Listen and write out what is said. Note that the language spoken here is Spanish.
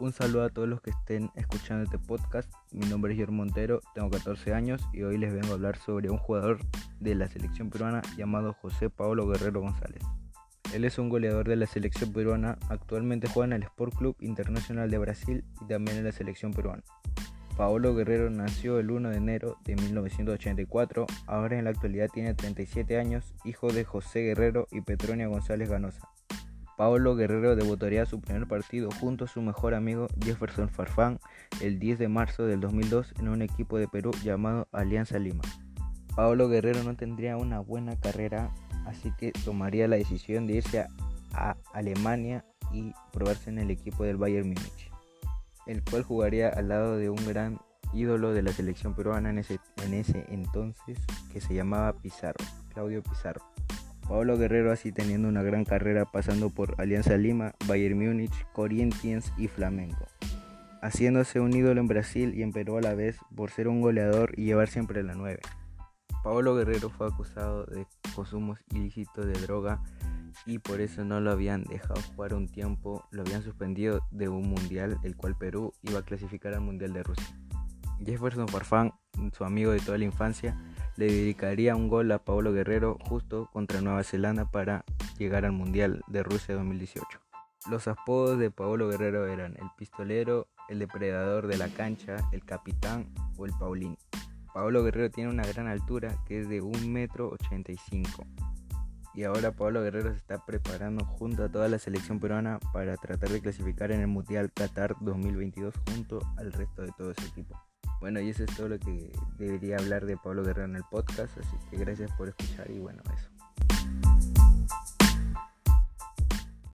Un saludo a todos los que estén escuchando este podcast. Mi nombre es Guillermo Montero, tengo 14 años y hoy les vengo a hablar sobre un jugador de la selección peruana llamado José Paolo Guerrero González. Él es un goleador de la selección peruana, actualmente juega en el Sport Club Internacional de Brasil y también en la selección peruana. Paolo Guerrero nació el 1 de enero de 1984, ahora en la actualidad tiene 37 años, hijo de José Guerrero y Petronia González Ganosa. Paolo Guerrero debutaría su primer partido junto a su mejor amigo Jefferson Farfán el 10 de marzo del 2002 en un equipo de Perú llamado Alianza Lima. Paolo Guerrero no tendría una buena carrera, así que tomaría la decisión de irse a, Alemania y probarse en el equipo del Bayern Múnich, el cual jugaría al lado de un gran ídolo de la selección peruana en ese, en ese entonces que se llamaba Pizarro, Claudio Pizarro. Pablo Guerrero así teniendo una gran carrera pasando por Alianza Lima, Bayern Múnich, Corinthians y Flamengo, haciéndose un ídolo en Brasil y en Perú a la vez por ser un goleador y llevar siempre la 9. Pablo Guerrero fue acusado de consumos ilícitos de droga y por eso no lo habían dejado jugar un tiempo, lo habían suspendido de un mundial, el cual Perú iba a clasificar al Mundial de Rusia. Jefferson Farfán, su amigo de toda la infancia, le dedicaría un gol a Paulo Guerrero justo contra Nueva Zelanda para llegar al Mundial de Rusia 2018. Los apodos de Paulo Guerrero eran el pistolero, el depredador de la cancha, el capitán o el Paulín. Paulo Guerrero tiene una gran altura que es de 1,85 m. Y ahora Pablo Guerrero se está preparando junto a toda la selección peruana para tratar de clasificar en el Mundial Qatar 2022 junto al resto de todo ese equipo. Bueno, y eso es todo lo que debería hablar de Pablo Guerrero en el podcast, así que gracias por escuchar y bueno, eso.